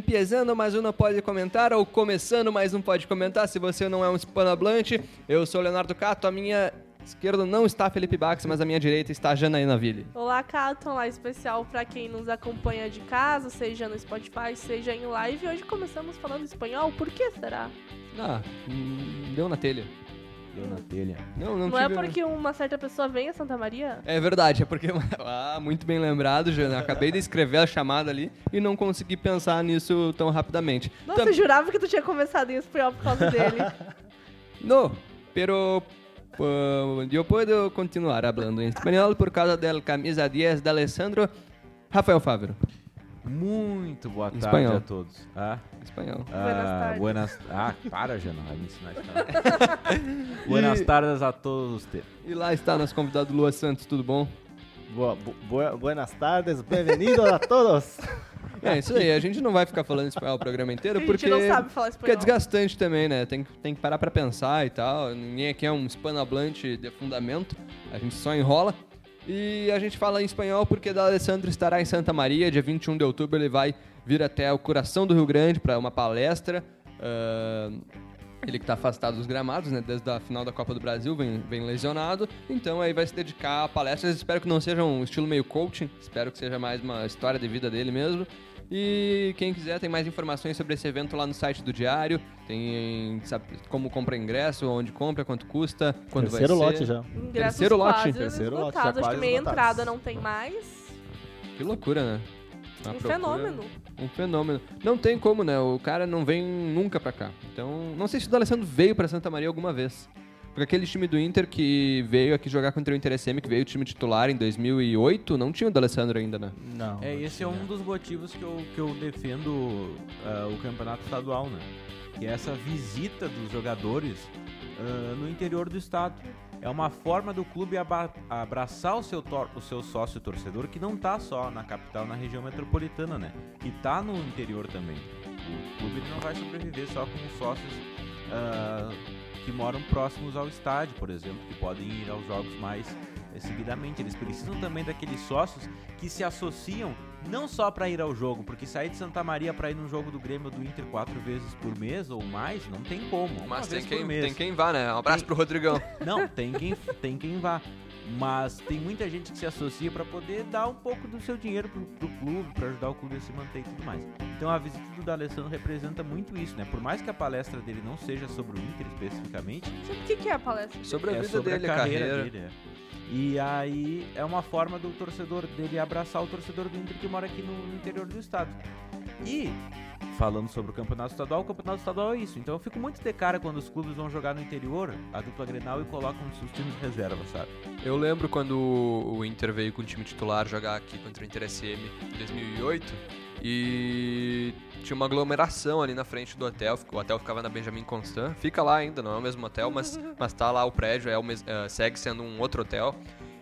empiezando mais um Não Pode Comentar, ou começando mais um Pode Comentar, se você não é um hispanohablante. Eu sou o Leonardo Cato, a minha esquerda não está Felipe Bax, mas a minha direita está Janaína Ville. Olá, Cato, lá especial para quem nos acompanha de casa, seja no Spotify, seja em live. Hoje começamos falando espanhol, por que será? Ah, hum, deu na telha. Deu na telha. Não, não, Não é tive- porque uma certa pessoa vem a Santa Maria? É verdade, é porque. Ah, muito bem lembrado, Jana. Acabei de escrever a chamada ali e não consegui pensar nisso tão rapidamente. Nossa, eu jurava que tu tinha começado em espanhol por causa dele. No, pero uh, yo puedo continuar hablando en español por causa del camisa 10 de Alessandro Rafael Fávero. Muito boa tarde Espanhol. a todos. Ah, Espanhol. Buenas ah, tardes. buenas- Ah, para, Jana, vai me ensinar espanhol. buenas E- tardes a todos. te- E lá está nosso convidado Lua Santos, tudo bom? Boa, bu- boa- buenas tardes, bem-vindos a todos. É isso aí, a gente não vai ficar falando espanhol o programa inteiro a gente porque, não sabe falar porque é desgastante também, né? Tem, que- tem que parar pra pensar e tal. Ninguém aqui é um hispanohablante de fundamento, a gente só enrola. E a gente fala em espanhol porque da Alessandro estará em Santa Maria, dia 21 de outubro ele vai vir até o coração do Rio Grande para uma palestra. Ah, ele que está afastado dos gramados, né? Desde a final da Copa do Brasil, vem, vem lesionado. Então aí vai se dedicar a palestras. Espero que não seja um estilo meio coaching. Espero que seja mais uma história de vida dele mesmo. E quem quiser tem mais informações sobre esse evento lá no site do Diário. Tem sabe, como compra ingresso, onde compra, quanto custa, quando Terceiro vai lote ser. já. Ingressos Terceiro lote. Terceiro lote, já. Acho que meia esgotados. entrada não tem mais. Que loucura, né? Uma um procura- fenômeno. Um fenômeno. Não tem como, né? O cara não vem nunca pra cá. Então, não sei se o D'Alessandro veio pra Santa Maria alguma vez. Porque aquele time do Inter que veio aqui jogar contra o Inter SM, que veio o time titular em 2008, não tinha o D'Alessandro ainda, né? Não. É, não esse é tinha. um dos motivos que eu, que eu defendo ah, o campeonato estadual, né? Que é essa visita dos jogadores ah, no interior do estado. É uma forma do clube abraçar o seu, tor- o seu sócio torcedor que não tá só na capital, na região metropolitana, né? Que tá no interior também. O clube não vai sobreviver só com os sócios ah, que moram próximos ao estádio, por exemplo, que podem ir aos jogos mais eh, seguidamente. Eles precisam também daqueles sócios que se associam não só para ir ao jogo, porque sair de Santa Maria para ir num jogo do Grêmio ou do Inter quatro vezes por mês ou mais, não tem como. Mas tem quem, tem quem vá, né? Um abraço Tem- pro Rodrigão. Não, tem quem, tem quem vá. Mas tem muita gente que se associa para poder dar um pouco do seu dinheiro pro, pro clube, para ajudar o clube a se manter e tudo mais. Então a visita do D'Alessandro representa muito isso, né? Por mais que a palestra dele não seja sobre o Inter especificamente, O que, que é a palestra? Sobre a é vida sobre dele, a carreira, carreira. dele. é. E aí é uma forma do torcedor dele abraçar o torcedor do Inter que mora aqui no interior do estado. E falando sobre o campeonato estadual, o campeonato estadual é isso. Então eu fico muito de cara quando os clubes vão jogar no interior, a dupla Grenal e colocam os times de reserva, sabe? Eu lembro quando o Inter veio com o time titular jogar aqui contra o Inter SM em 2008 e tinha uma aglomeração ali na frente do hotel. O hotel ficava na Benjamin Constant. Fica lá ainda, não é o mesmo hotel, mas, mas tá lá o prédio, é mes- é, segue sendo um outro hotel.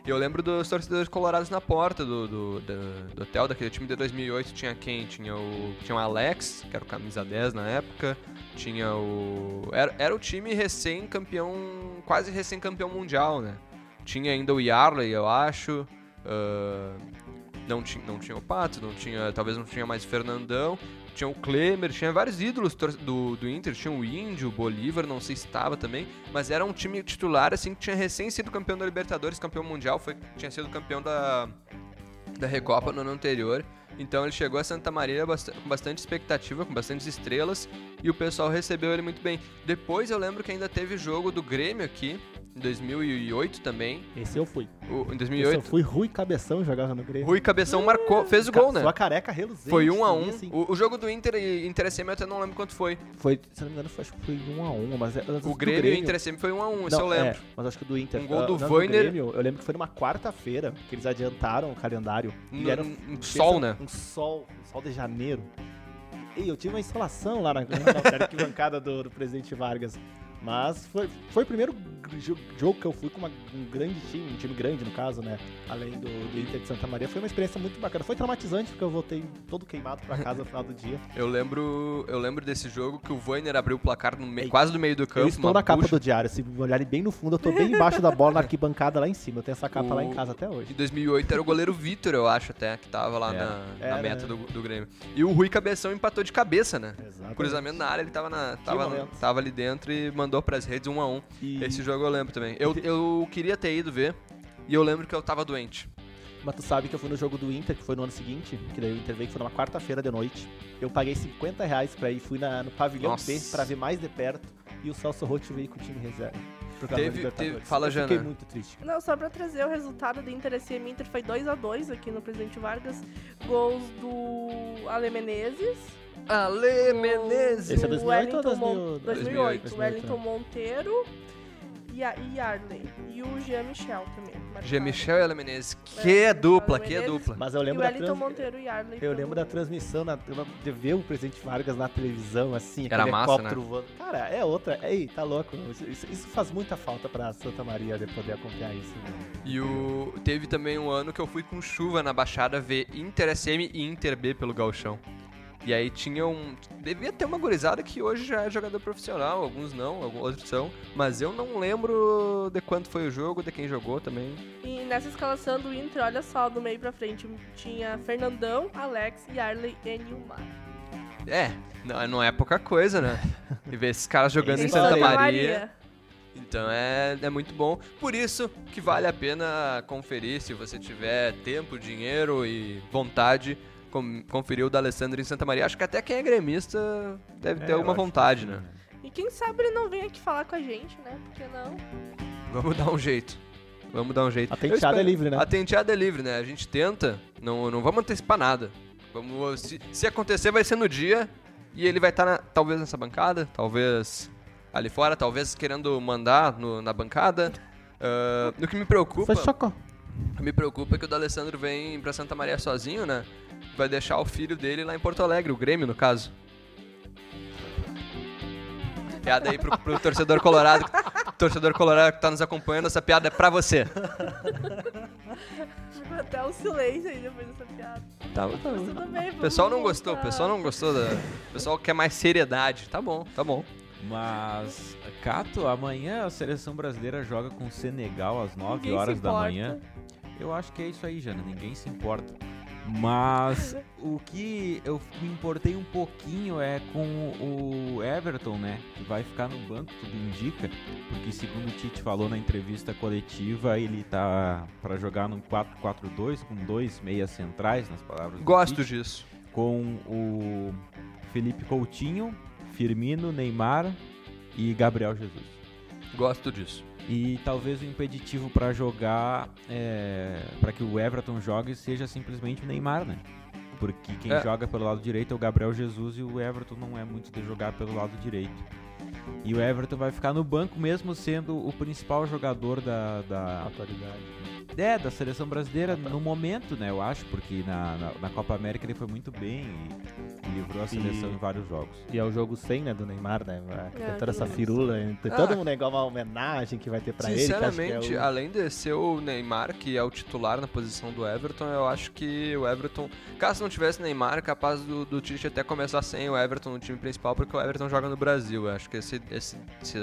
Eu lembro dos torcedores colorados na porta do, do, do- do hotel, daquele time de 2008. Tinha quem? Tinha o, tinha o Alex, que era o camisa 10 na época. Tinha o. Era, era o time recém-campeão, quase recém-campeão mundial, né? Tinha ainda o Yarley, eu acho. ah, não, tinha, não tinha o Pato, não tinha, talvez não tinha mais o Fernandão. Tinha o Klemer, tinha vários ídolos do, do Inter. Tinha o Índio, o Bolívar, não sei se estava também. Mas era um time titular, assim, que tinha recém sido campeão da Libertadores, campeão mundial. Foi, tinha sido campeão da, da Recopa no ano anterior. Então ele chegou a Santa Maria com bastante expectativa, com bastantes estrelas, e o pessoal recebeu ele muito bem. Depois eu lembro que ainda teve jogo do Grêmio aqui, em 2008 também. Esse eu fui. O- em Esse eu 2008, fui Rui Cabeção jogava no Grêmio. Rui Cabeção marcou, fez o gol, né? Sua careca reluzente. Foi 1 a assim, 1 assim. o, o jogo do Inter e Inter SM eu até não lembro quanto foi. Foi, se não me engano, foi, acho que foi 1 a 1 mas é- O do Grêmio, e o Inter SM foi 1 a 1 isso eu lembro. É, mas acho que do Inter. Um gol Ah, do. Grêmio, eu lembro que foi numa quarta-feira que eles adiantaram o calendário. No- e era um pensa, sol, né? Um sol, um sol de janeiro. E eu tive uma instalação lá na, na arquibancada do, do presidente Vargas. Mas foi, foi o primeiro jo- jogo que eu fui com uma- um grande time, um time grande no caso, né? Além do, do Inter de Santa Maria. Foi uma experiência muito bacana. Foi traumatizante porque eu voltei todo queimado pra casa no final do dia. Eu lembro, eu lembro desse jogo que o Voiner abriu o placar no me- quase no meio do campo. eu estou na capa bucha. do diário. Se olharem bem no fundo, eu tô bem embaixo da bola na arquibancada lá em cima. Eu tenho essa capa lá em O- casa até Em hoje. 2008 era o goleiro Vitor, eu acho até, que tava lá Era. na, na Era, meta né? do, do Grêmio. E o Rui Cabeção empatou de cabeça, né? Exatamente. Cruzamento na área, ele tava, na, tava, tava ali dentro e mandou pras redes um a um. E- Esse jogo eu lembro também. Eu, eu queria ter ido ver e eu lembro que eu tava doente. Mas tu sabe que eu fui no jogo do Inter, que foi no ano seguinte, que daí o Inter veio, que foi numa quarta-feira de noite. Eu paguei 50 reais pra ir, fui na, no pavilhão Nossa. B pra ver mais de perto, e o Celso Rotti veio com o time reserva. Teve- teve- fala, eu Jana. Fiquei muito triste. Não, só pra trazer o resultado do Inter SM Inter foi 2x2 aqui no Presidente Vargas. Gols do Ale Menezes. Ale Menezes! Esse é 2008 ou Wellington Mon- 2000? 2008. 2008, Wellington Monteiro e, a, e Arley. E o Jean Michel também. marcaram. G. Michel e Ale Menezes. Que É, dupla, que Menezes. dupla. Mas eu E o lembro da Wellington trans... Monteiro e Arley. Eu lembro da transmissão, na, de ver o Presidente Vargas na televisão, assim, Era aquele massa, helicóptero voando. Cara, é outra. Ei, tá louco. Isso, isso faz muita falta pra Santa Maria de poder acompanhar isso. né? E o teve também um ano que eu fui com chuva na Baixada ver Inter SM e Inter B pelo Galchão. E aí tinha um. Devia ter uma gurizada que hoje já é jogador profissional, alguns não, alguns outros são. Mas eu não lembro de quanto foi o jogo, de quem jogou também. E nessa escalação do Inter, olha só, do meio pra frente, tinha Fernandão, Alex e Arley e Nilmar. É, não, não é pouca coisa, né? E ver esses caras jogando em Em Santa Santa Maria. Então é, é muito bom. Por isso que vale a pena conferir, se você tiver tempo, dinheiro e vontade, conferir o da Alessandro em Santa Maria. Acho que até quem é gremista deve ter É, alguma eu acho vontade, que né? sim, E quem sabe ele não vem aqui falar com a gente, né? Por que não? Vamos dar um jeito. Vamos dar um jeito. A tenteada é livre, né? A tenteada é livre, né? A gente tenta, não, não vamos antecipar nada. Vamos, se, se acontecer, vai ser no dia e ele vai estar talvez nessa bancada, talvez ali fora, talvez querendo mandar no- na bancada. Ah, o que me preocupa, Foi chocou. me preocupa é que o D'Alessandro vem pra Santa Maria sozinho, né? Vai deixar o filho dele lá em Porto Alegre, o Grêmio, no caso. Piada aí pro, pro torcedor colorado. Torcedor colorado que tá nos acompanhando, essa piada é pra você. Ficou até o silêncio aí depois dessa piada. Tá, Mas tudo bem, O pessoal não gostou, o pessoal não gostou da. O pessoal quer mais seriedade. Tá bom, tá bom. Mas, Cato, amanhã a seleção brasileira joga com o Senegal às 9 Ninguém horas da manhã. Eu acho que é isso aí, Jana. Ninguém se importa. Mas o que eu me importei um pouquinho é com o Everton, né? Que vai ficar no banco, tudo indica. Porque segundo o Tite falou na entrevista coletiva, ele tá para jogar num 4-4-2 com dois meias centrais, nas palavras do Gosto Tite disso. com o Felipe Coutinho, Firmino, Neymar e Gabriel Jesus. Gosto disso. E talvez o impeditivo para jogar, para que o Everton jogue, seja simplesmente o Neymar, né? Porque quem É. joga pelo lado direito é o Gabriel Jesus e o Everton não é muito de jogar pelo lado direito. E o Everton vai ficar no banco mesmo sendo o principal jogador da, da, Atualidade. é, da seleção brasileira no momento, né? Eu acho, porque na, na, na Copa América ele foi muito bem e, e livrou a seleção E- em vários jogos. E é o jogo 100, né, do Neymar, né? Tem É, toda essa firula, tem Ah. todo um negócio, uma homenagem que vai ter pra ele. que acho que é Sinceramente, o- além de ser o Neymar, que é o titular na posição do Everton, eu acho que o Everton, caso não tivesse Neymar, é capaz do, do Tite até começar sem o Everton no time principal, porque o Everton joga no Brasil. Eu acho que esse, esse, esse,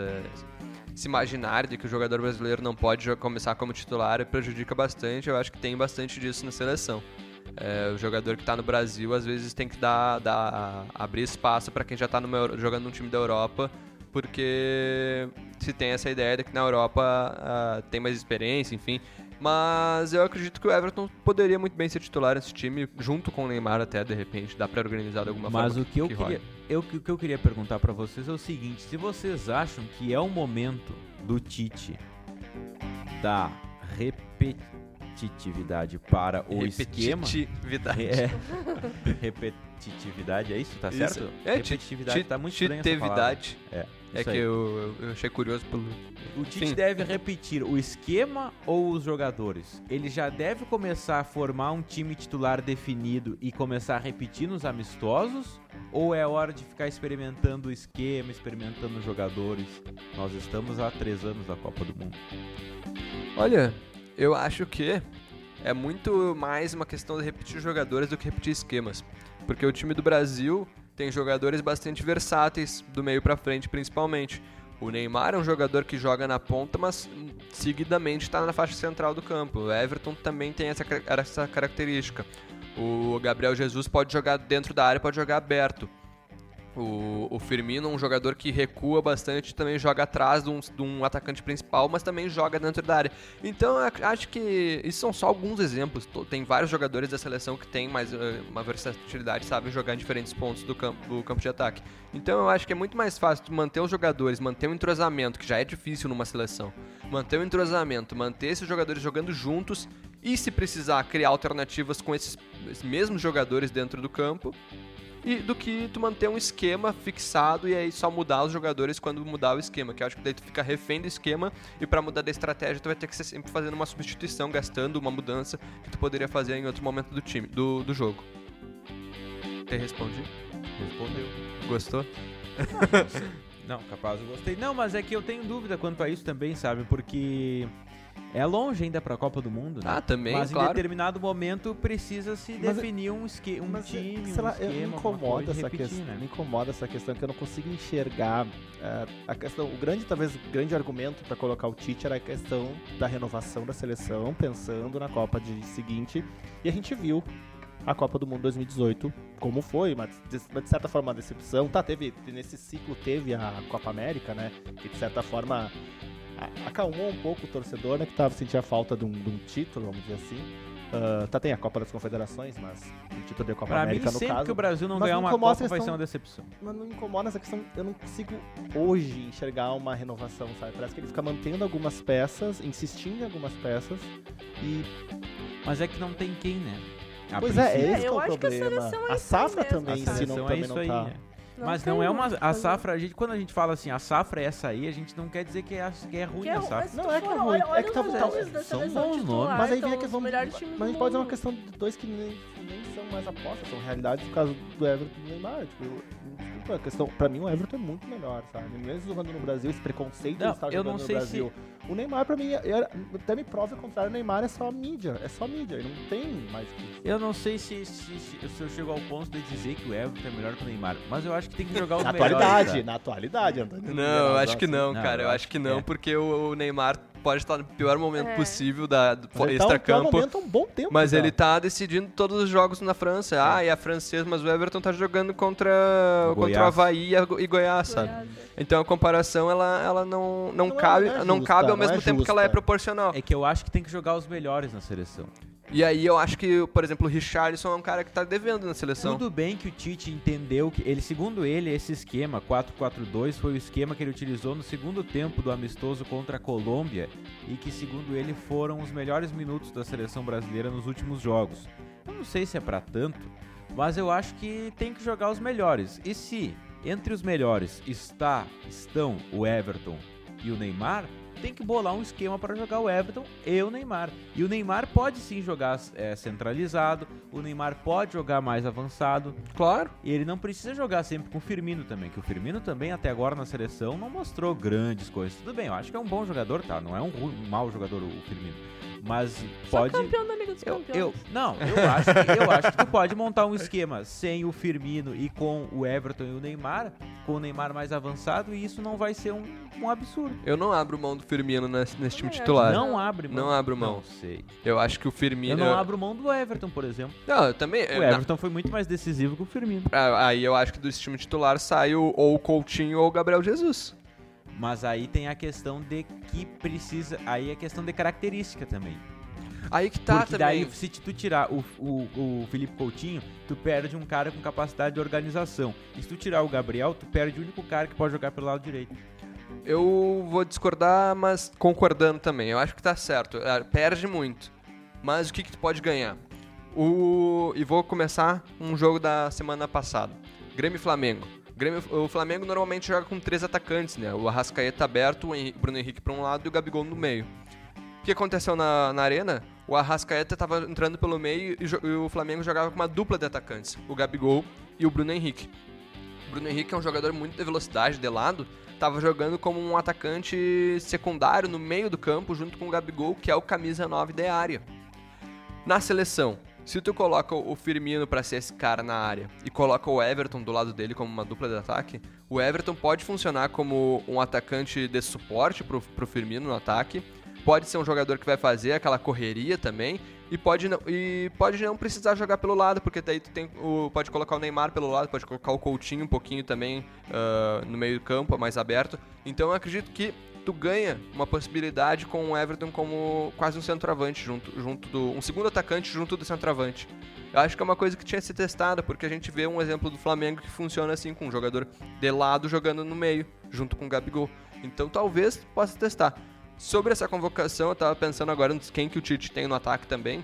esse imaginário de que o jogador brasileiro não pode começar como titular prejudica bastante. Eu acho que tem bastante disso na seleção. É, o jogador que está no Brasil às vezes tem que dar, dar abrir espaço para quem já está jogando num time da Europa, porque se tem essa ideia de que na Europa ah, tem mais experiência, enfim. Mas eu acredito que o Everton poderia muito bem ser titular nesse time, junto com o Neymar até, de repente, dá para organizar de alguma Mas forma. o que eu role. queria, eu, o que eu queria perguntar pra vocês é o seguinte: se vocês acham que é o momento do Tite dar repetitividade para o esquema, Repetitividade. é, repetitividade, é isso, tá Isso. certo? É, ti- repetitividade ti- tá muito estranha essa palavra. titividade. É Isso que eu, eu achei curioso pelo. O Tite Sim. deve repetir o esquema ou os jogadores? Ele já deve começar a formar um time titular definido e começar a repetir nos amistosos? Ou é hora de ficar experimentando o esquema, experimentando os jogadores? Nós estamos há três anos da Copa do Mundo. Olha, eu acho que é muito mais uma questão de repetir jogadores do que repetir esquemas. Porque o time do Brasil tem jogadores bastante versáteis, do meio pra frente principalmente. O Neymar é um jogador que joga na ponta, mas seguidamente está na faixa central do campo. O Everton também tem essa, essa característica. O Gabriel Jesus pode jogar dentro da área, pode jogar aberto. O, o Firmino é um jogador que recua bastante, também joga atrás de um, de um atacante principal, mas também joga dentro da área. Então acho que isso são só alguns exemplos. Tem vários jogadores da seleção que têm mais eh, uma versatilidade, sabem jogar em diferentes pontos do campo, do campo de ataque. Então eu acho que é muito mais fácil manter os jogadores, manter o entrosamento, que já é difícil numa seleção. Manter o entrosamento, manter esses jogadores jogando juntos e se precisar criar alternativas com esses, esses mesmos jogadores dentro do campo e do que tu manter um esquema fixado e aí só mudar os jogadores quando mudar o esquema, que eu acho que daí tu fica refém do esquema e pra mudar da estratégia tu vai ter que ser sempre fazendo uma substituição, gastando uma mudança que tu poderia fazer em outro momento do time, do, do jogo. Te respondi? Respondeu. Gostou? Não, capaz eu gostei. Não, mas é que eu tenho dúvida quanto a isso também, sabe? Porque é longe ainda pra Copa do Mundo, né? Ah, também, Mas em claro. determinado momento precisa se Mas- definir um, esque um Mas, time, sei um lá, esquema, me incomoda essa repetir, questão, né? me incomoda essa questão que eu não consigo enxergar eh, a questão, o grande talvez o grande argumento para colocar o Tite era a questão da renovação da seleção, pensando na Copa de seguinte, e a gente viu a Copa do Mundo 2018 como foi, mas de, mas de certa forma uma decepção, tá, teve nesse ciclo teve a Copa América, né, que de certa forma a- acalmou um pouco o torcedor, né, que tava sentia a falta de um, de um título, vamos dizer assim. Ah, tá, tem a Copa das Confederações, mas o título da Copa Pra mim, América no sempre caso. que o Brasil não Mas ganhar uma Copa essa vai ser questão- uma decepção. Mas não incomoda essa questão, eu não consigo hoje enxergar uma renovação, sabe? Parece que ele fica mantendo algumas peças, insistindo em algumas peças e... Mas é que não tem quem, né? A pois é, princípio, é esse que é eu o acho que a problema. seleção é a isso safra aí também, a se não, é também isso não aí, tá... né? Não Mas não é uma. A safra, a gente, quando a gente fala assim, a safra é essa aí, a gente não quer dizer que é, que é ruim Que é a safra. Não, é que é ruim, olha- é que tá- da são bons nomes. Mas aí então, vem a os questão. Mas a gente pode dizer uma questão de dois que nem, nem são mais apostas, são realidades no caso do Everton e do Neymar. Tipo, desculpa, a questão. Pra mim, o Everton é muito melhor, sabe? Mesmo jogando no Brasil, esse preconceito Não, de estar eu jogando não no sei se- Brasil. O Neymar, pra mim, é- até me prova o contrário, o Neymar é só mídia. É só mídia, ele não tem mais que isso. Eu não sei se, se, se, se eu chego ao ponto de dizer que o Everton é melhor que o Neymar, mas eu acho que tem que jogar os Na atualidade, na atualidade, Antônio. Não, eu acho que não, Não, cara. eu acho que não, é. porque o, o Neymar pode estar no pior momento É. possível da, tá um extra-campo. momento há um bom tempo. Mas já. ele tá decidindo todos os jogos na França. Ah, e a francesa, mas o Everton tá jogando contra, O contra o. Havaí e a e Goiás, sabe? Goiás, é. Então a comparação ela, ela não, não, Não é- cabe, não é cabe ao é mesmo tempo que ela é justa. proporcional. É que eu acho que tem que jogar os melhores na seleção. E aí eu acho que, por exemplo, o Richarlison é um cara que tá devendo na seleção. Tudo bem que o Tite entendeu que ele, segundo ele, esse esquema 4-4-2 foi o esquema que ele utilizou no segundo tempo do amistoso contra a Colômbia e que, segundo ele, foram os melhores minutos da seleção brasileira nos últimos jogos. Eu não sei se é pra tanto, mas eu acho que tem que jogar os melhores. E se entre os melhores está estão o Everton e o Neymar, tem que bolar um esquema para jogar o Everton e o Neymar. E o Neymar pode sim jogar é, centralizado, o Neymar pode jogar mais avançado, Claro. e ele não precisa jogar sempre com o Firmino também, que o Firmino também até agora na seleção não mostrou grandes coisas. Tudo bem, eu acho que é um bom jogador, tá? Não é um, ru- um mau jogador o Firmino. Mas Só pode. campeão da Liga dos Eu, Campeões. eu, não, eu acho, que, eu acho que tu pode montar um esquema sem o Firmino e com o Everton e o Neymar, com o Neymar mais avançado, e isso não vai ser um, um absurdo. Eu não abro mão do Firmino nesse, nesse time acho. titular. Não abre mão. Não abro mão. Não sei. Eu acho que o Eu Firmino. não abro mão do Everton, por exemplo. Não, eu também. O na- Everton foi muito mais decisivo que o Firmino. Ah, Aí eu acho que do time titular sai ou o Coutinho ou o Gabriel Jesus. Mas aí tem a questão de que precisa. Aí é questão de característica também. Aí que tá Porque também. daí, se tu tirar o, o, o Felipe Coutinho, tu perde um cara com capacidade de organização. E se tu tirar o Gabriel, tu perde o único cara que pode jogar pelo lado direito. Eu vou discordar, mas concordando também. Eu acho que tá certo. Ah, Perde muito. Mas o que, que tu pode ganhar? O... E vou começar um jogo da semana passada. Grêmio e Flamengo. O, Grêmio, o Flamengo normalmente joga com três atacantes, né? O Arrascaeta aberto, o Bruno Henrique para um lado e o Gabigol no meio. O que aconteceu na, na arena? O Arrascaeta estava entrando pelo meio e, e o Flamengo jogava com uma dupla de atacantes, o Gabigol e o Bruno Henrique. O Bruno Henrique é um jogador muito de velocidade, de lado, estava jogando como um atacante secundário no meio do campo, junto com o Gabigol, que é o camisa 9 de área. Na seleção, se tu coloca o Firmino pra ser esse cara na área e coloca o Everton do lado dele como uma dupla de ataque, o Everton pode funcionar como um atacante de suporte pro, pro Firmino no ataque, pode ser um jogador que vai fazer aquela correria também e pode não, e pode não precisar jogar pelo lado, porque daí tu tem o, pode colocar o Neymar pelo lado, pode colocar o Coutinho um pouquinho também ah, no meio do campo, mais aberto. Então eu acredito que tu ganha uma possibilidade com o Everton como quase um centroavante junto, junto do um segundo atacante junto do centroavante. Eu acho que é uma coisa que tinha que ser testada, porque a gente vê um exemplo do Flamengo que funciona assim com um jogador de lado jogando no meio, junto com o Gabigol. Então talvez possa testar. Sobre essa convocação, eu tava pensando agora em quem que o Tite tem no ataque também.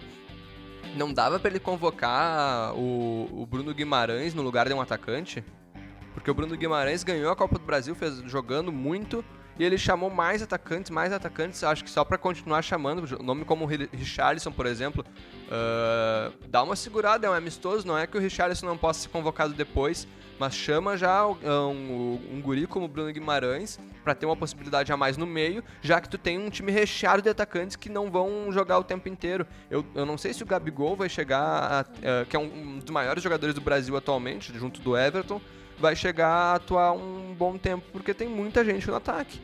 Não dava pra ele convocar o, o Bruno Guimarães no lugar de um atacante? Porque o Bruno Guimarães ganhou a Copa do Brasil fez, jogando muito e ele chamou mais atacantes, mais atacantes, acho que só pra continuar chamando, nome como Richarlison, por exemplo, ah, dá uma segurada, é um amistoso, não é que o Richarlison não possa ser convocado depois, mas chama já o- um, um guri como o Bruno Guimarães pra ter uma possibilidade a mais no meio, já que tu tem um time recheado de atacantes que não vão jogar o tempo inteiro. Eu, eu não sei se o Gabigol vai chegar, a- eh, que é um, um dos maiores jogadores do Brasil atualmente, junto do Everton, vai chegar a atuar um bom tempo, porque tem muita gente no ataque.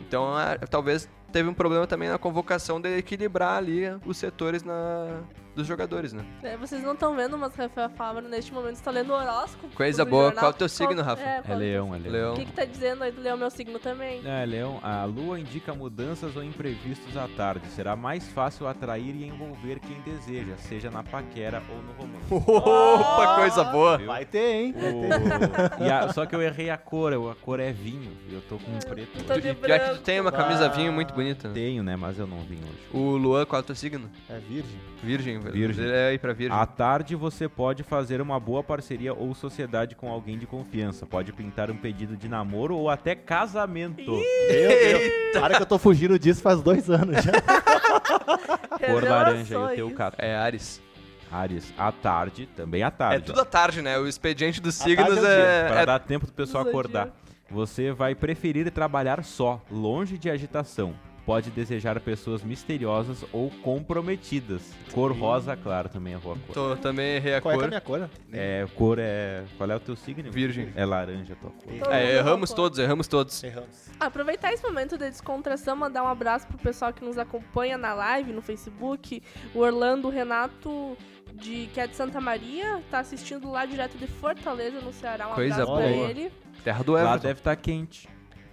Então, é, talvez teve um problema também na convocação de equilibrar ali os setores na, dos jogadores, né? É, vocês não estão vendo, mas Rafael Fábio neste momento está lendo o horóscopo. Coisa boa. jornal. Qual é o teu signo, Rafa? É, É qual- leão, é leão. Leão. O que, que tá dizendo aí do leão, meu signo também? É, Leão, a lua indica mudanças ou imprevistos à tarde. Será mais fácil atrair e envolver quem deseja, seja na paquera ou no romance. Opa, coisa boa! Viu? Vai ter, hein? O- e a- Só que eu errei a cor, a cor é vinho, e eu tô com um preto. Tô hoje. de E pior que tu tem uma camisa Ah. vinho muito bonita. né? Tenho, né, mas eu não vim hoje. O Luan, qual é o teu signo? É virgem. Virgem, velho. Virgem. Ele é aí pra virgem. À tarde você pode fazer uma boa parceria ou sociedade com alguém de confiança. Pode pintar um pedido de namoro ou até casamento. Meu Deus. Para que eu tô fugindo disso faz dois anos já. Cor laranja e o teu cato. É Ares. Ares, à tarde, também à É tarde. tudo à tarde, né? O expediente dos signos é é. Para é- dar tempo do pessoal acordar. Você vai preferir trabalhar só, longe de agitação. Pode desejar pessoas misteriosas ou comprometidas. Cor rosa, claro, também é boa cor. Tô, também errei a Qual é, que é a cor. minha cor? É, cor é. Qual é o teu signo? Virgem. É laranja a tua cor. É, mundo erramos errou. todos, erramos todos. Erramos. Aproveitar esse momento de descontração, mandar um abraço pro pessoal que nos acompanha na live, no Facebook. O Orlando Renato, de, que é de Santa Maria, tá assistindo lá direto de Fortaleza, no Ceará. Um Coisa abraço pra boa. ele. Terra do Lá Everton. deve estar quente.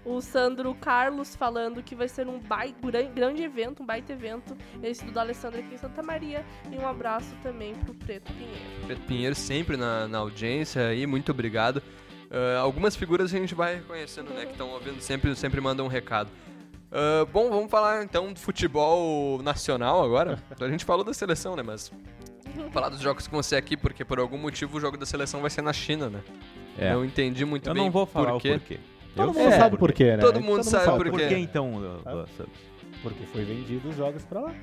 O Sandro Carlos falando que vai ser um bai- grande evento, um baita evento, esse do Alessandro aqui em Santa Maria. E um abraço também pro Preto Pinheiro. Preto Pinheiro sempre na, na audiência aí, muito obrigado. Ah, algumas figuras a gente vai reconhecendo, né? Que estão ouvindo, sempre, sempre mandam um recado. Ah, bom, vamos falar então do futebol nacional agora. A gente falou da seleção, né? Mas vamos falar dos jogos que vão ser aqui, porque por algum motivo o jogo da seleção vai ser na China, né? É. Não entendi muito Eu bem não vou falar por o quê. porquê. Todo Eu mundo sei sabe o por quê, né? Todo mundo sabe por Por quê. que então, Ah. Porque foi vendido os jogos pra lá.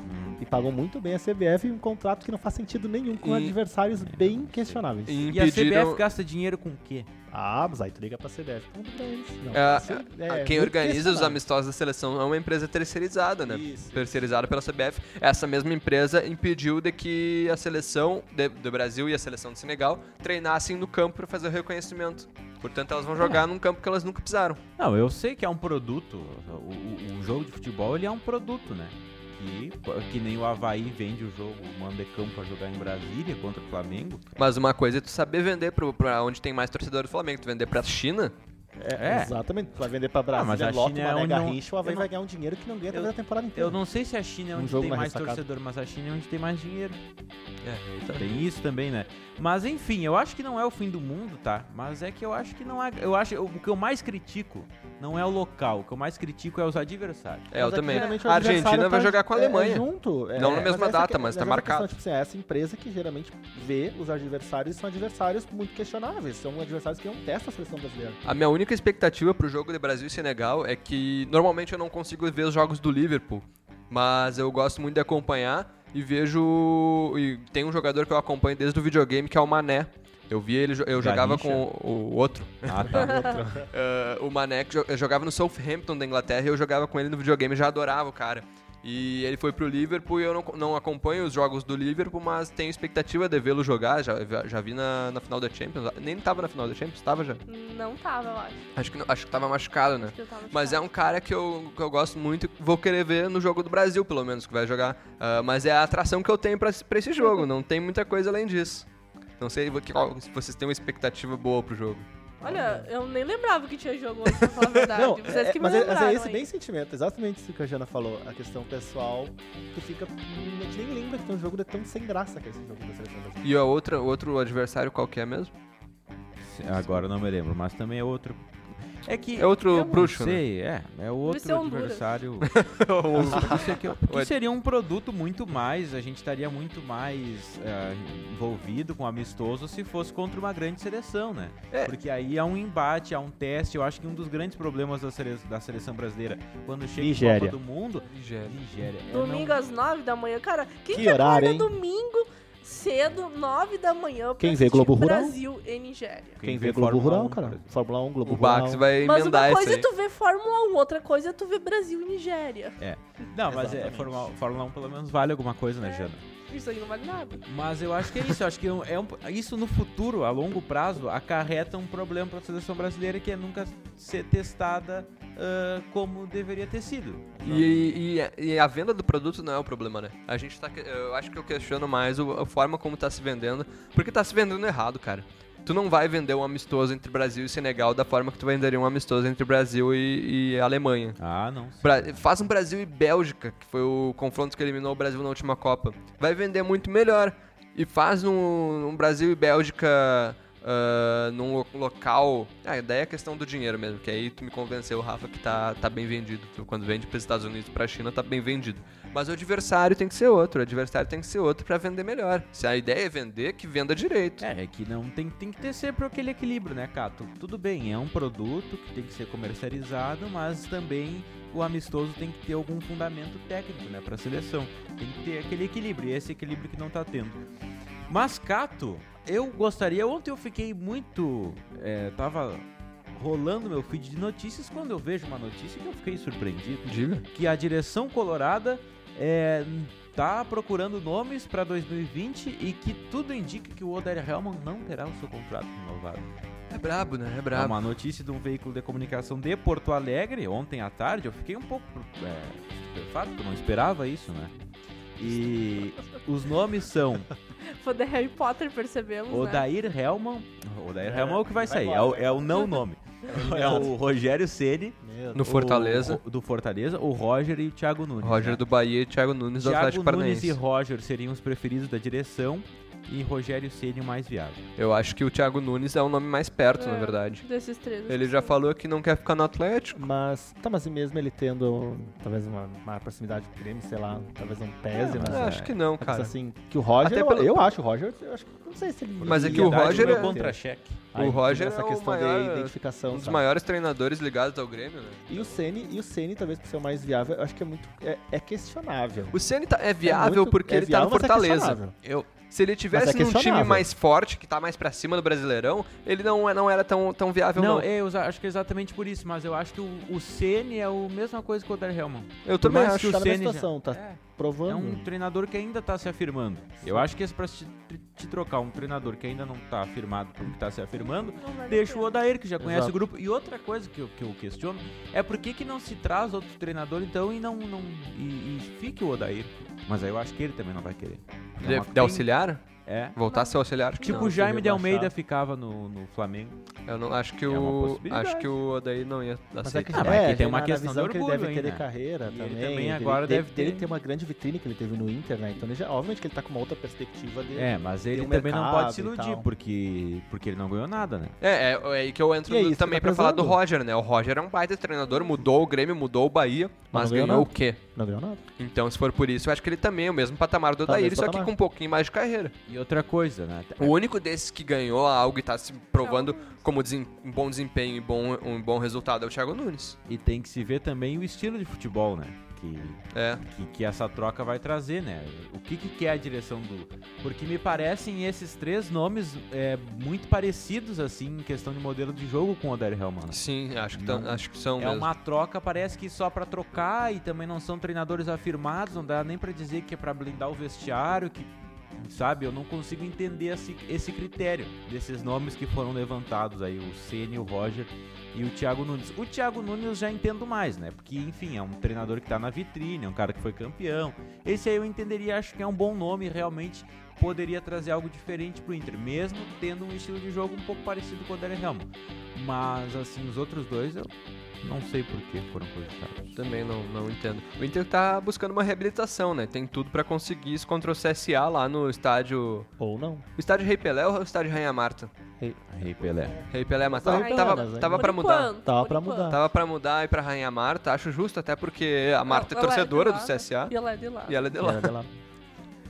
Hum. E pagam muito bem a CBF um contrato que não faz sentido nenhum com E- adversários bem questionáveis. E E a impediram- CBF gasta dinheiro com o quê? Ah, mas aí tu liga pra CBF. Eles. Não, É, isso a- é quem organiza os amistosos da seleção é uma empresa terceirizada, né? Isso. Terceirizada pela CBF. Essa mesma empresa impediu de que a seleção de- do Brasil e a seleção do Senegal treinassem no campo para fazer o reconhecimento. Portanto, elas vão jogar num campo que elas nunca pisaram. Não, eu sei que é um produto. O, o- o jogo de futebol ele é um produto, né? Que, que nem o Havaí vende o jogo, manda campo pra jogar em Brasília contra o Flamengo. Mas uma coisa é tu saber vender pro, pra onde tem mais torcedor do Flamengo. Tu vender pra China, É. Exatamente. Tu vai vender pra Brasília, mas a Lota, China é onde não- rixa, o Havaí vai ganhar um dinheiro que não ganha talvez a temporada inteira. Eu não sei se a China é Um onde jogo tem mais ressacada. torcedor, mas a China é onde tem mais dinheiro. É, tá. Tem isso também, né? Mas enfim, eu acho que não é o fim do mundo, tá? Mas é que eu acho que não é. Eu acho. O que eu mais critico não é o local. O que eu mais critico é os adversários. É, eu Mas aqui, também. o A Argentina vai tá- jogar com a é- é Alemanha. junto. é, Não na mesma essa data, que- mas tá marcado. questão, tipo assim, essa empresa que geralmente vê os adversários são adversários muito questionáveis. São adversários que não testam a seleção brasileira. A minha única expectativa pro jogo de Brasil e Senegal é que normalmente eu não consigo ver os jogos do Liverpool, mas eu gosto muito de acompanhar e vejo e tem um jogador que eu acompanho desde o videogame que é o Mané. Eu vi ele, eu jogava Garrincha? com o, o outro, Ah, tá. Eh, o Mané que eu jogava no Southampton da Inglaterra e eu jogava com ele no videogame, já adorava o cara. E ele foi pro Liverpool e eu não, não acompanho os jogos do Liverpool, mas tenho expectativa de vê-lo jogar. Já, já vi na, na final da Champions. Nem tava na final da Champions, tava já. Não tava, eu acho. Acho que, não- acho que tava machucado, né? Acho que eu tava Mas é um cara que eu, que eu gosto muito e vou querer ver no jogo do Brasil, pelo menos, que vai jogar. Ah, mas é a atração que eu tenho pra, esse- pra esse jogo, não tem muita coisa além disso. Não sei se vocês têm uma expectativa boa pro jogo. Olha, eu nem lembrava que tinha jogo hoje, pra falar a verdade. Não, Vocês é- que me mas, é, mas é esse aí. bem sentimento, exatamente isso que a Jana falou. A questão pessoal, tu fica. A gente nem lembra que tem um jogo de tão sem graça que é esse jogo da seleção brasileira. E a outra, o outro adversário qual que é mesmo? Agora eu não me lembro, mas também é outro. É que. É outro eu não bruxo, né? sei, é. É outro Honduras. adversário. Isso aqui, que seria um produto muito mais, a gente estaria muito mais é, envolvido com amistoso se fosse contra uma grande seleção, né? É. Porque aí há um embate, há um teste. Eu acho que um dos grandes problemas da, sele- da seleção brasileira quando chega Nigéria. em Copa do Mundo. Nigéria. Nigéria. é Domingo não- às 9 da manhã. Cara, quem Que que, horário, acorda hein? domingo cedo, 9 da manhã pra Quem vê Globo Rural? Brasil e Nigéria? Quem vê vê Globo Fórmula Rural, 1, cara. Fórmula 1, Globo O Rural. Bax vai Mas emendar uma isso coisa é tu ver Fórmula 1, outra coisa é tu ver Brasil e Nigéria. Não, mas é. Fórmula, Fórmula 1 pelo menos vale alguma coisa, né, É. Jana? Isso aí não vale nada. Mas eu acho que é isso. Eu acho que é um- é um- isso no futuro, a longo prazo, acarreta um problema para a seleção brasileira que é nunca ser testada ah, como deveria ter sido. E, e- e a venda do produto não é o problema, né? A gente tá. que- Eu acho que eu questiono mais o- a forma como tá se vendendo. Porque tá se vendendo errado, cara. Tu não vai vender um amistoso entre Brasil e Senegal da forma que tu venderia um amistoso entre Brasil e, e Alemanha. Ah, não. Bra- faz um Brasil e Bélgica, que foi o confronto que eliminou o Brasil na última Copa. Vai vender muito melhor. E faz um, um Brasil e Bélgica ah, num lo- local. Ah, daí é questão do dinheiro mesmo, que aí tu me convenceu, Rafa, que tá, tá bem vendido. Quando vende para os Estados Unidos e pra China, tá bem vendido. Mas o adversário tem que ser outro, o adversário tem que ser outro pra vender melhor. Se a ideia é vender, que venda direito. É, é que não tem, tem que ter sempre aquele equilíbrio, né, Cato? Tudo bem, é um produto que tem que ser comercializado, mas também o amistoso tem que ter algum fundamento técnico, né, pra seleção. Tem que ter aquele equilíbrio, e esse equilíbrio que não tá tendo. Mas, Cato, eu gostaria. Ontem eu fiquei muito. É, tava rolando meu feed de notícias quando eu vejo uma notícia que eu fiquei surpreendido. Diga. Que a direção colorada é, tá procurando nomes para 2020 e que tudo indica que o Oder Hellman não terá o seu contrato renovado. É brabo, né? É É brabo. uma notícia de um veículo de comunicação de Porto Alegre, ontem à tarde. Eu fiquei um pouco é, estupefato, não esperava isso, né? E os nomes são Foi da Harry Potter, percebemos, né? Odair Hellman. Odair É, Hellman é o que vai vai sair, é o, é o não nome. É o Rogério Ceni No Fortaleza. do Fortaleza, o Roger e o Thiago Nunes. Roger né? do Bahia e Thiago Nunes do Thiago Atlético Nunes e Paranaense. Roger seriam os preferidos da direção e Rogério Ceni o mais viável. Eu acho que o Thiago Nunes é o nome mais perto, na É, verdade. Desses três. Ele assim. já falou que não quer ficar no Atlético. Mas, tá, mas mesmo ele tendo talvez uma maior proximidade com o Grêmio, sei lá, talvez não pese, mas mas Eu é. acho que não, cara. assim, que o Roger, Até eu, pelo- eu acho o Roger, eu acho que não sei se ele Mas é que o Roger é- contra-cheque. O Roger essa é o questão maior- de identificação. Um dos tá? maiores treinadores ligados ao Grêmio, né? E o Ceni, e o Ceni talvez por ser o mais viável, eu acho que é muito é, é questionável. O Ceni tá- é viável muito- porque é ele viável, tá no é Fortaleza. questionável. eu, se ele tivesse Mas é num time mais forte, que tá mais pra cima do Brasileirão, ele não, é- não era tão, tão viável, não. Não, eu acho que é exatamente por isso, mas eu acho que o, o Ceni é a mesma coisa que o Oder Hellman. Eu também acho. que o tá na mesma Ceni já- situação, tá É. provando. É um treinador que ainda tá se afirmando. Eu acho que esse pra te, te trocar um treinador que ainda não tá afirmado porque tá se afirmando, vale deixa o. Odair, que já conhece Exato. o grupo. E outra coisa que eu, que eu questiono é por que, que não se traz outro treinador então e não, não e, e fique o Odair. Mas aí eu acho que ele também não vai querer. É De, uma- de tem- auxiliar? É. Voltar a ser auxiliar? Que Tipo não. o Jaime de Almeida ficava no, no Flamengo. Eu não acho que É o acho que o Odaí não ia Mas é aceitar. que, Ah, mas é, que tem uma questão visão de que ele orgulho deve ter de né? carreira E ele também. também ele- agora ele, deve ele ter- tem uma grande vitrine que ele teve no Inter, né? Então, ele já, obviamente que ele tá com uma outra perspectiva dele. É, mas ele um também não pode se iludir, porque, porque ele não ganhou nada, né? É, é, é aí que eu entro E é no- também tá pra falar do. Roger, né? O Roger é um baita treinador, mudou o Grêmio, mudou o Bahia, mas não ganhou ganhou o quê? Não ganhou nada. Então, se for por isso, eu acho que ele também é o mesmo patamar do Tá Odair, só que com um pouquinho mais de carreira. E outra coisa, né? O único desses que ganhou algo e tá se provando como desem- um bom desempenho e bom, um bom resultado é o Thiago Nunes. E tem que se ver também o estilo de futebol, né? Que, É. que, que essa troca vai trazer, né? O que, que quer a direção do. Porque me parecem esses três nomes é, muito parecidos, assim, em questão de modelo de jogo com o Odair Helman. Sim, acho que, Não. acho que são É mesmo. uma troca, parece que só pra trocar e também não são treinadores afirmados, não dá nem pra dizer que é pra blindar o vestiário, que sabe, eu não consigo entender esse, esse critério desses nomes que foram levantados aí, o Ceni, o Roger e o Thiago Nunes. O Thiago Nunes já entendo mais, né? Porque, enfim, é um treinador que tá na vitrine, é um cara que foi campeão. Esse aí eu entenderia, acho que é um bom nome, realmente poderia trazer algo diferente pro Inter, mesmo tendo um estilo de jogo um pouco parecido com o Odair Helman. Mas, assim, os outros dois eu não sei por que foram cogitados. Também não, não entendo. O Inter tá buscando uma reabilitação, né? Tem tudo pra conseguir isso contra o CSA lá no estádio. Ou não. O estádio Rei Pelé ou o estádio Rainha Marta? Rei Pelé. Rei Pelé, mas tava, tava, aí- tava pra mudar. enquanto, Tava pra mudar. Tava pra mudar e pra Rainha Marta, acho justo, até porque a Marta é Ela torcedora do lá, CSA E ela é de lá. e ela é de E lá. era de lá.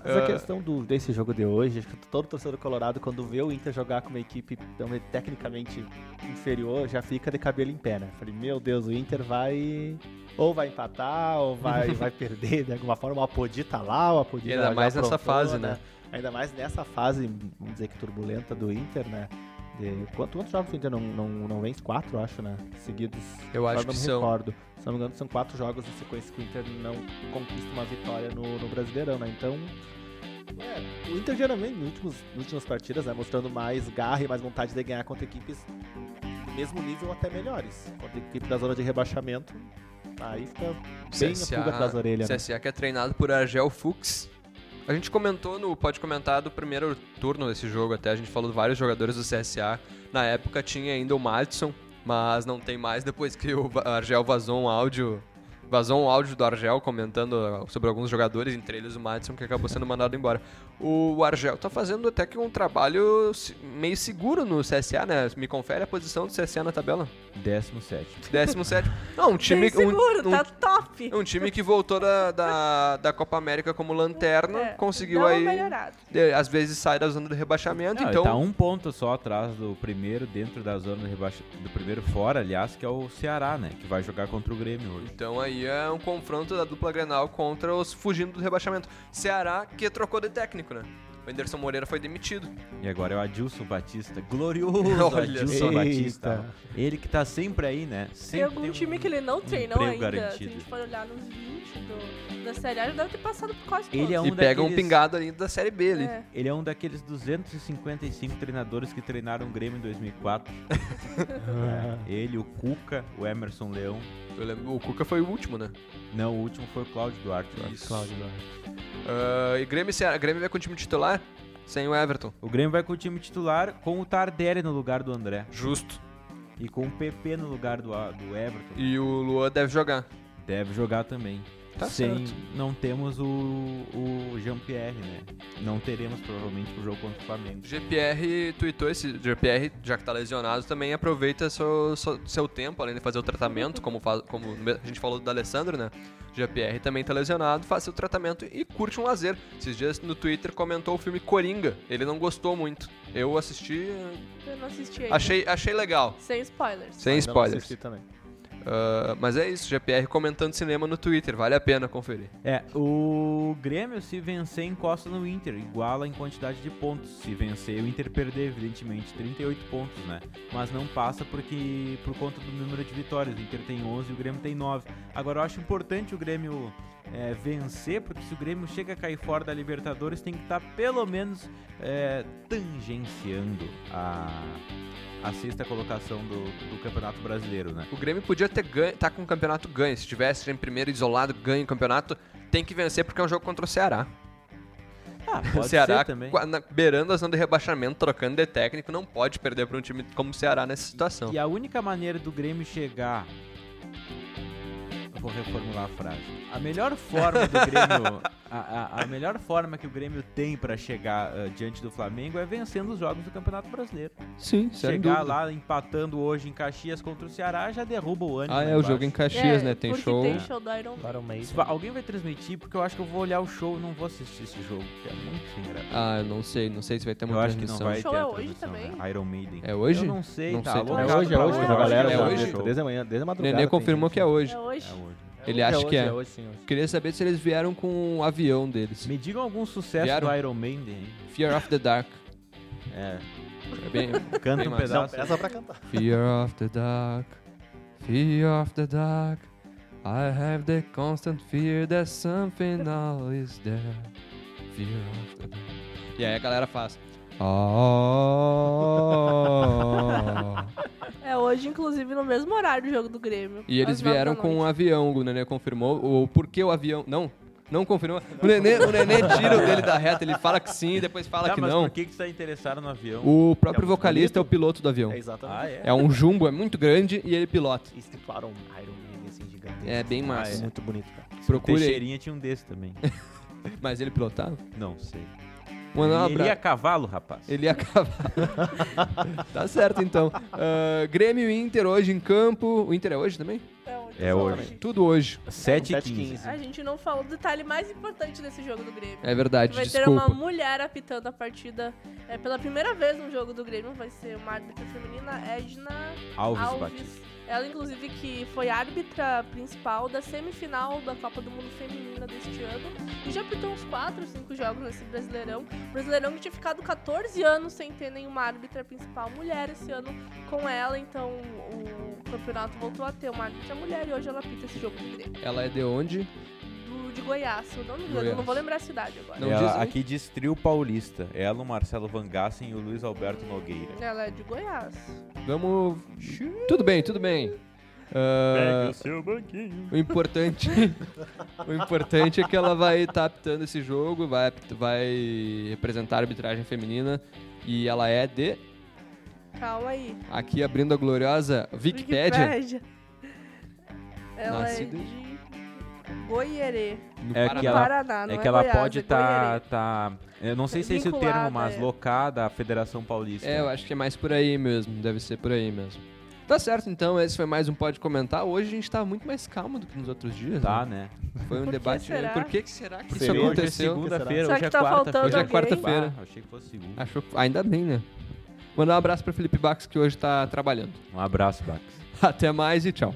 Mas a Ah. questão do, desse jogo de hoje, acho que todo torcedor colorado, quando vê o Inter jogar com uma equipe tão tecnicamente inferior, já fica de cabelo em pé, né? Falei, meu Deus, o Inter vai. Ou vai empatar, ou vai, vai perder de alguma forma. O Apodi tá lá, o Apodi E ainda mais nessa aprontou, fase, né? Ainda mais nessa fase, vamos dizer que turbulenta do Inter, né? De, quanto- quantos jogos o Inter não, não, não vence? Quatro, acho, né? Seguidos. Eu acho Agora não que me recordo. Se não me engano, são quatro jogos em sequência que o Inter não conquista uma vitória no, no Brasileirão, né? Então, é, o Inter geralmente, nos últimos, nas últimas partidas, né, mostrando mais garra e mais vontade de ganhar contra equipes do mesmo nível ou até melhores. Contra equipe da zona de rebaixamento, aí fica bem a pulga atrás da orelha, né? CSA que é treinado por Argel Fuchs. A gente comentou no Pode Comentar do primeiro turno desse jogo até, a gente falou de vários jogadores do CSA. Na época tinha ainda o Madison, mas não tem mais depois que o Argel vazou um áudio. Vazou um áudio do Argel comentando sobre alguns jogadores, entre eles o Madison, que acabou sendo mandado embora. O Argel tá fazendo até que um trabalho meio seguro no CSA, né? Me confere a posição do CSA na tabela. 17. 17. Não, um time. Bem seguro, um, um tá top. um time que voltou da, da, da Copa América como lanterna, É, conseguiu aí. melhorada. de- Às vezes sai da zona do rebaixamento, Não, então. tá um ponto só atrás do primeiro, dentro da zona de rebaixa... do primeiro fora, aliás, que é o Ceará, né? Que vai jogar contra o Grêmio hoje. Então aí é um confronto da dupla Grenal contra os fugindo do rebaixamento. Ceará que trocou de técnico, né? O Anderson Moreira foi demitido. E agora é o Adilson Batista. Glorioso Olha Adilson só. Batista. Eita. Ele que tá sempre aí, né? Tem Sempre algum um- time que ele não treinou ainda. Se a garantido. gente for olhar nos 20 do, da Série A, já deve ter passado por quase Ele é todos. um e pega um daqueles- pingado ali da Série B ali. É. Ele é um daqueles 255 treinadores que treinaram o Grêmio em 2004. Ah, Ele, o Cuca, o Emerson Leão. Eu lembro, o Cuca foi o último, né? Não, o último foi o Cláudio Duarte. eu acho. Isso. Cláudio Duarte. Ah, e Grêmio, Ceará, Grêmio vai com o time titular? Sem o Everton. O Grêmio vai com o time titular com o Tardelli no lugar do André. Justo. E com o PP no lugar do, do Everton. E o Luan deve jogar. Deve jogar também. Tá Sem, certo. não temos o, o Jean-Pierre, né? Não teremos provavelmente o jogo contra o Flamengo. GPR tweetou esse. GPR, já que tá lesionado, também aproveita seu, seu, seu tempo, além de fazer o tratamento, como, faz, como a gente falou do Alessandro, né? GPR também tá lesionado, faz seu tratamento e curte um lazer. Esses dias no Twitter comentou o filme Coringa. Ele não gostou muito. Eu assisti, Eu não assisti ainda. achei, achei legal. Sem spoilers. Sem spoilers. assisti também. Ah, mas é isso, GPR comentando cinema no Twitter, vale a pena conferir. É, o Grêmio, se vencer, encosta no Inter, iguala em quantidade de pontos. Se vencer, o Inter perder, evidentemente, 38 pontos, né? Mas não passa porque por conta do número de vitórias. O Inter tem 11 e o Grêmio tem 9. Agora, eu acho importante o Grêmio é, vencer, porque se o Grêmio chega a cair fora da Libertadores, tem que estar pelo menos é, tangenciando a, a sexta colocação do, do Campeonato Brasileiro, né? O Grêmio podia ter ganho, tá com o campeonato ganho. Se tivesse em primeiro isolado, ganho o campeonato, tem que vencer porque é um jogo contra o Ceará. Ah, O Ceará, também. na- beirando a zona de rebaixamento, trocando de técnico, não pode perder para um time como o Ceará nessa situação. E a única maneira do Grêmio chegar. Vou reformular a frase. A melhor forma do Grêmio. A, a- a melhor forma que o Grêmio tem pra chegar ah, diante do Flamengo é vencendo os jogos do Campeonato Brasileiro. Sim, sem chegar dúvida. lá empatando hoje em Caxias contra o Ceará já derruba o ânimo. Ah, é o jogo em. Caxias, É, né? Tem show. tem show do Iron Maiden. Alguém vai transmitir porque eu acho que eu vou olhar o show e não vou assistir esse jogo, que é muito sem graça. Ah, eu não sei, não sei se vai ter uma eu acho que não transmissão. vai O show ter é hoje transmissão, também? né? Iron Maiden. É hoje? Eu não sei, Não tá sei. É hoje, é hoje, hoje, a galera é hoje? Desde amanhã, desde a O madrugada. Nenê confirmou que é hoje. É hoje. É hoje. Ele É acha hoje, que é. É hoje, sim, hoje. Queria saber se eles vieram com o avião deles. Me digam algum sucesso Vieram? do Iron Maiden? Fear of the Dark. É, É bem, canta bem um massa. Não, pedaço. peça pra cantar. Fear of the dark, fear of the dark. I have the constant fear that something now is there. Fear of the dark. E aí a galera faz. "Ah". É hoje, inclusive, no mesmo horário do jogo do Grêmio. E eles vieram com um avião, o Nenê confirmou. O porquê o avião. Não, não confirmou. O Nenê, o Nenê tira o dele da reta, ele fala que sim, depois fala Tá, que mas não. por que, que você tá interessado no avião? O próprio É vocalista é o piloto do avião. É exatamente. Ah, é? É um jumbo, é muito grande e ele pilota. Estipularam um Iron Man assim gigante. É bem Ah, massa. é. Muito bonito, cara. O Procure aí. Teixeirinha tinha um desse também. Mas ele pilotava? Não sei. Mandar um ele ia a abraço. cavalo, rapaz. Ele ia acabar. tá certo, então. Ah, Grêmio e Inter hoje em campo. O Inter é hoje também? É hoje. É hoje. Tudo hoje. 7 e 7 15. 15. A gente não falou do detalhe mais importante desse jogo do Grêmio. É verdade, Vai ter desculpa. uma mulher apitando a partida é, pela primeira vez no jogo do Grêmio. Vai ser uma árbitra feminina, Edna Alves, Alves. Batista. Ela, inclusive, que foi árbitra principal da semifinal da Copa do Mundo Feminina deste ano. E já apitou uns 4, 5 jogos nesse Brasileirão. Brasileirão que tinha ficado 14 anos sem ter nenhuma árbitra principal mulher esse ano com ela. Então o campeonato voltou a ter uma árbitra mulher e hoje ela apita esse jogo do. Ela é de onde? De Goiás, se eu não me engano. Goiás. Eu não vou lembrar a cidade agora. Não diz aqui diz trio paulista. Ela, o Marcelo Van Gassen e o Luiz Alberto Nogueira. Ela é de Goiás. Vamos. Tudo bem, tudo bem. Ah, seu banquinho. o importante. o importante é que ela vai estar apitando esse jogo, vai, vai representar a arbitragem feminina. E ela é de. Calma aí. Aqui abrindo a gloriosa Wikipédia. Wikipédia. Ela Nascida- é de Goierê. No É Paraná. que ela- Paraná, não É é que ela Goiás, pode é estar. Goierê. Tá, eu não sei se é esse o termo, mas é. locada à Federação Paulista. É, eu acho que é mais por aí mesmo. Deve ser por aí mesmo. Tá certo, então. Esse foi mais um Pode Comentar. Hoje a gente tá muito mais calmo do que nos outros dias. Tá, né? né? Foi um Por que debate. será? Por que, que será que isso aconteceu? Hoje é segunda-feira, hoje que é tá quarta-feira. Hoje é quarta-feira. Ah, eu achei que fosse segunda. Achou... Ainda bem, né? Mandar um abraço pro Felipe Bax que hoje tá trabalhando. Um abraço, Bax. Até mais e tchau.